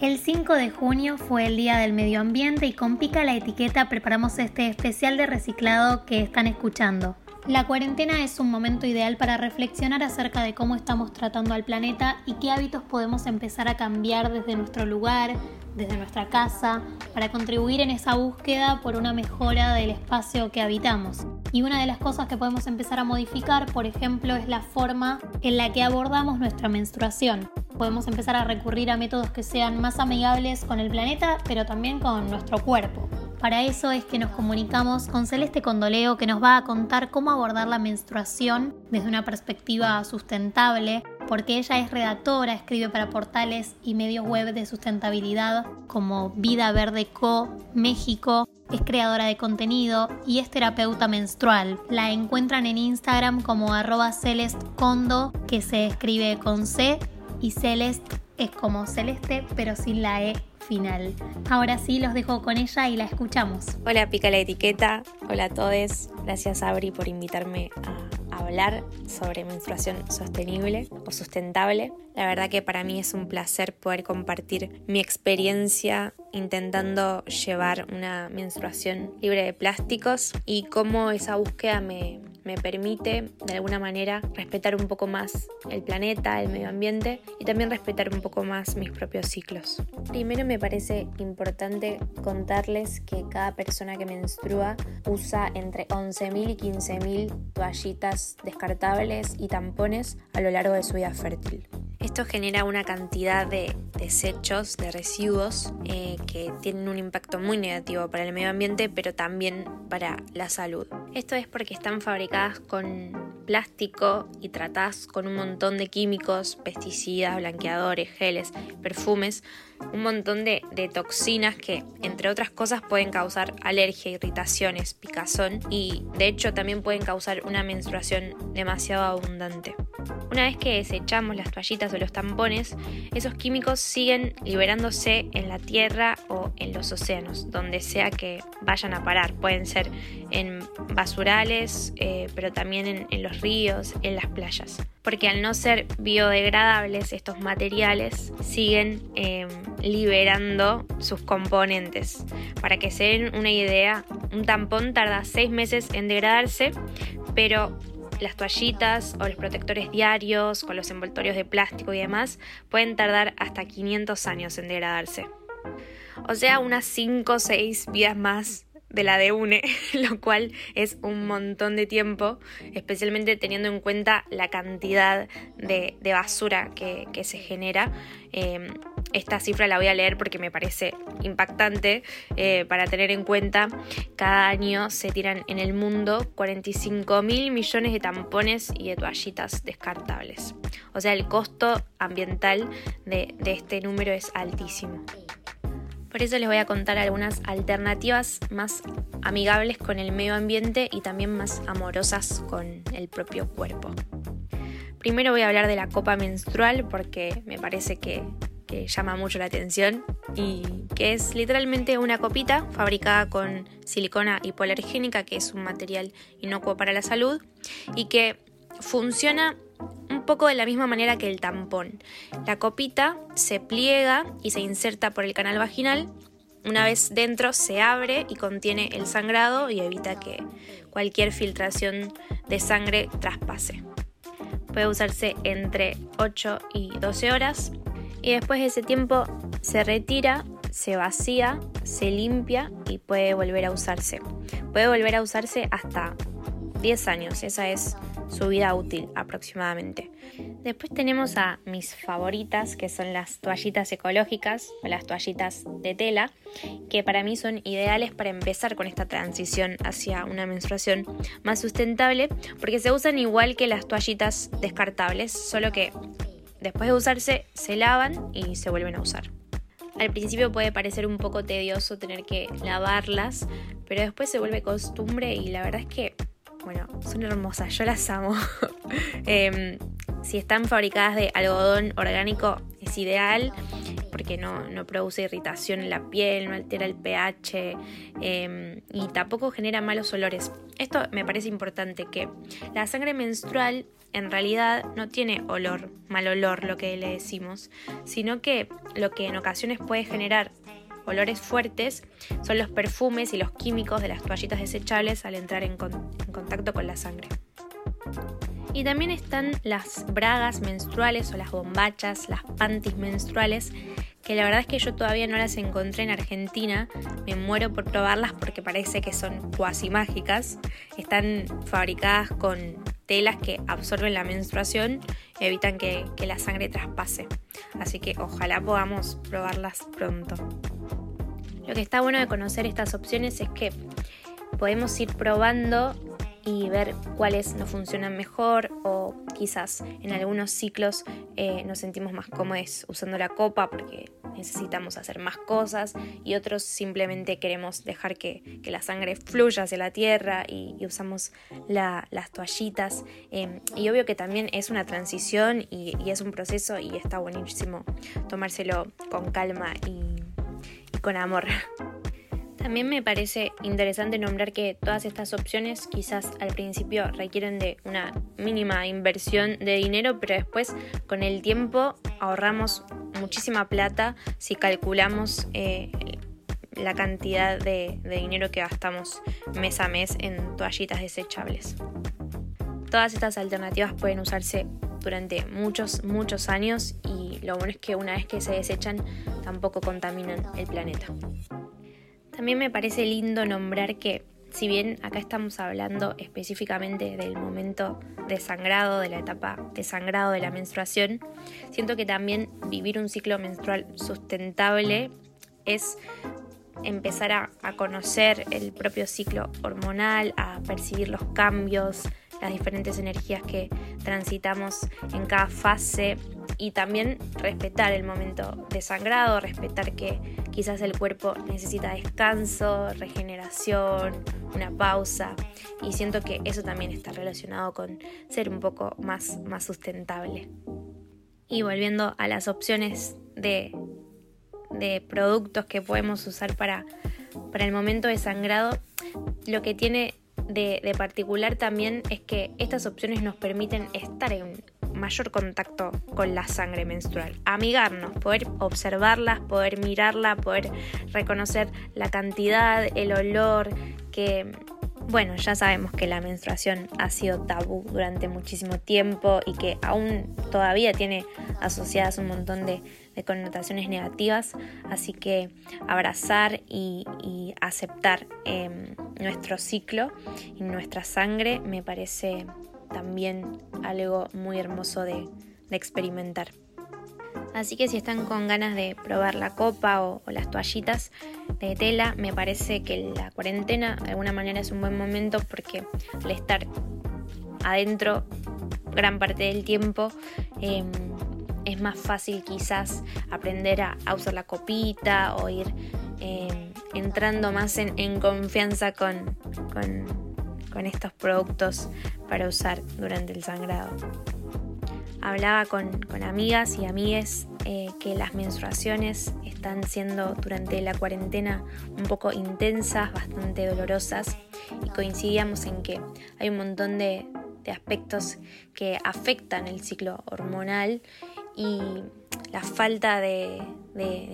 El 5 de junio fue el Día del Medio Ambiente y con Pica la Etiqueta preparamos este especial de reciclado que están escuchando. La cuarentena es un momento ideal para reflexionar acerca de cómo estamos tratando al planeta y qué hábitos podemos empezar a cambiar desde nuestro lugar, desde nuestra casa, para contribuir en esa búsqueda por una mejora del espacio que habitamos. Y una de las cosas que podemos empezar a modificar, por ejemplo, es la forma en la que abordamos nuestra menstruación podemos empezar a recurrir a métodos que sean más amigables con el planeta, pero también con nuestro cuerpo. Para eso es que nos comunicamos con Celeste Condoleo, que nos va a contar cómo abordar la menstruación desde una perspectiva sustentable, porque ella es redactora, escribe para portales y medios web de sustentabilidad como Vida Verde Co, México, es creadora de contenido y es terapeuta menstrual. La encuentran en Instagram como arroba celestcondo, que se escribe con C y Celeste es como celeste pero sin la E final. Ahora sí, los dejo con ella y la escuchamos. Hola, pica la etiqueta. Hola a todos. Gracias, Abri, por invitarme a hablar sobre menstruación sostenible o sustentable. La verdad que para mí es un placer poder compartir mi experiencia intentando llevar una menstruación libre de plásticos y cómo esa búsqueda me, me permite de alguna manera respetar un poco más el planeta, el medio ambiente y también respetar un poco más mis propios ciclos. Primero me parece importante contarles que cada persona que menstrua usa entre 11.000 y 15.000 toallitas descartables y tampones a lo largo de su vida fértil. Esto genera una cantidad de desechos, de residuos eh, que tienen un impacto muy negativo para el medio ambiente, pero también para la salud. Esto es porque están fabricadas con plástico y tratadas con un montón de químicos, pesticidas, blanqueadores, geles, perfumes, un montón de, de, toxinas que, entre otras cosas, pueden causar alergia, irritaciones, picazón y, de hecho, también pueden causar una menstruación demasiado abundante. Una vez que desechamos las toallitas o los tampones, esos químicos siguen liberándose en la tierra o en los océanos, donde sea que vayan a parar. Pueden ser en basurales, eh, pero también en, los ríos, en las playas. Porque al no ser biodegradables, estos materiales siguen em, liberando sus componentes. Para que se den una idea, un tampón tarda 6 meses en degradarse, pero las toallitas o los protectores diarios con los envoltorios de plástico y demás pueden tardar hasta 500 años en degradarse. O sea, unas 5 o 6 vidas más de la de UNE, lo cual es un montón de tiempo, especialmente teniendo en cuenta la cantidad de, basura que, se genera. Em, esta cifra la voy a leer porque me parece impactante eh, para tener en cuenta. Cada año se tiran en el mundo 45 mil millones de tampones y de toallitas descartables. O sea, el costo ambiental de este número es altísimo. Por eso les voy a contar algunas alternativas más amigables con el medio ambiente y también más amorosas con el propio cuerpo. Primero voy a hablar de la copa menstrual porque me parece que, llama mucho la atención y que es literalmente una copita fabricada con silicona hipoalergénica, que es un material inocuo para la salud y que funciona poco de la misma manera que el tampón. La copita se pliega y se inserta por el canal vaginal. Una vez dentro se abre y contiene el sangrado y evita que cualquier filtración de sangre traspase. Puede usarse entre 8 y 12 horas y después de ese tiempo se retira, se vacía, se limpia y puede volver a usarse. Puede volver a usarse hasta 10 años, esa es su vida útil aproximadamente. Después tenemos a mis favoritas, que son las toallitas ecológicas o las toallitas de tela, que para mí son ideales para empezar con esta transición hacia una menstruación más sustentable, porque se usan igual que las toallitas descartables, solo que después de usarse se lavan y se vuelven a usar. Al principio puede parecer un poco tedioso tener que lavarlas, pero después se vuelve costumbre y la verdad es que bueno, son hermosas, yo las amo. Em, si están fabricadas de algodón orgánico es ideal. porque no, produce irritación en la piel, no altera el pH em, y tampoco genera malos olores. Esto me parece importante, que la sangre menstrual en realidad no tiene olor, mal olor lo que le decimos, sino que lo que en ocasiones puede generar olores fuertes son los perfumes y los químicos de las toallitas desechables al entrar en, contacto con la sangre. Y también están las bragas menstruales o las bombachas, las panties menstruales, que la verdad es que yo todavía no las encontré en Argentina. Me muero por probarlas porque parece que son cuasi mágicas. Están fabricadas con telas que absorben la menstruación y evitan que, que la sangre traspase. Así que ojalá podamos probarlas pronto. Lo que está bueno de conocer estas opciones es que podemos ir probando y ver cuáles nos funcionan mejor o quizás en algunos ciclos eh, nos sentimos más cómodos usando la copa porque necesitamos hacer más cosas y otros simplemente queremos dejar que, la sangre fluya hacia la tierra y, usamos las toallitas em, y obvio que también es una transición y, es un proceso y está buenísimo tomárselo con calma y con amor. También me parece interesante nombrar que todas estas opciones quizás al principio requieren de una mínima inversión de dinero, pero después con el tiempo ahorramos muchísima plata si calculamos eh, la cantidad de, de dinero que gastamos mes a mes en toallitas desechables. Todas estas alternativas pueden usarse durante muchos, muchos años y lo bueno es que una vez que se desechan tampoco contaminan el planeta. También me parece lindo nombrar que si bien acá estamos hablando específicamente del momento de sangrado, de la etapa de sangrado de la menstruación, siento que también vivir un ciclo menstrual sustentable es empezar a, conocer el propio ciclo hormonal, a percibir los cambios, las diferentes energías que transitamos en cada fase y también respetar el momento de sangrado, respetar que quizás el cuerpo necesita descanso, regeneración, una pausa y siento que eso también está relacionado con ser un poco más, más sustentable. Y volviendo a las opciones de, de productos que podemos usar para, para el momento de sangrado, lo que tiene de, de, particular también es que estas opciones nos permiten estar en mayor contacto con la sangre menstrual, amigarnos, poder observarlas, poder mirarla, poder reconocer la cantidad, el olor, que bueno, ya sabemos que la menstruación ha sido tabú durante muchísimo tiempo y que aún todavía tiene asociadas un montón de, connotaciones negativas, así que abrazar y, aceptar em, nuestro ciclo y nuestra sangre me parece también algo muy hermoso de, experimentar. Así que si están con ganas de probar la copa o, las toallitas de tela, me parece que la cuarentena de alguna manera es un buen momento porque al estar adentro gran parte del tiempo em, es más fácil quizás aprender a, usar la copita o ir em, entrando más en, confianza con, con estos productos para usar durante el sangrado. Hablaba con, amigas y amigues eh, que las menstruaciones están siendo durante la cuarentena un poco intensas, bastante dolorosas y coincidíamos en que hay un montón de, de aspectos que afectan el ciclo hormonal y la falta de,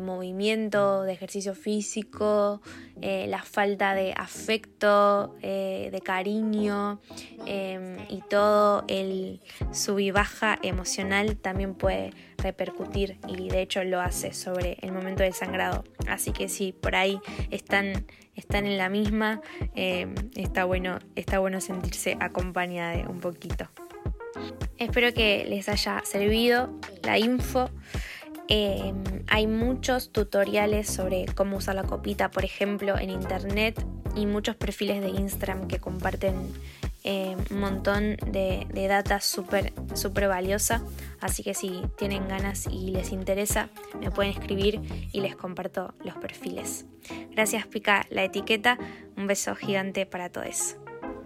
movimiento, de ejercicio físico, eh, la falta de afecto, eh, de cariño em, y todo el sub y baja emocional también puede repercutir y de hecho lo hace sobre el momento del sangrado. Así que si por ahí están, están en la misma, em, está, bueno, está bueno sentirse acompañada un poquito. Espero que les haya servido la info. Em, hay muchos tutoriales sobre cómo usar la copita, por ejemplo, en internet y muchos perfiles de Instagram que comparten em, un montón de, de data súper super valiosa. Así que si tienen ganas y les interesa, me pueden escribir y les comparto los perfiles. Gracias, Pica, la etiqueta. Un beso gigante para todos.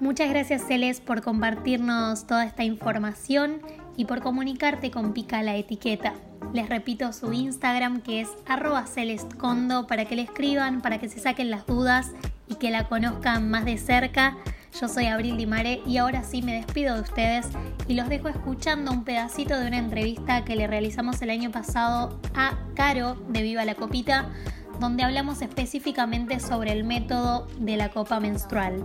Muchas gracias Celes por compartirnos toda esta información y por comunicarte con Pica la etiqueta. Les repito su Instagram que es arroba celestcondo para que le escriban, para que se saquen las dudas y que la conozcan más de cerca. Yo soy Abril Dimare y ahora sí me despido de ustedes y los dejo escuchando un pedacito de una entrevista que le realizamos el año pasado a Caro de Viva la Copita, donde hablamos específicamente sobre el método de la copa menstrual.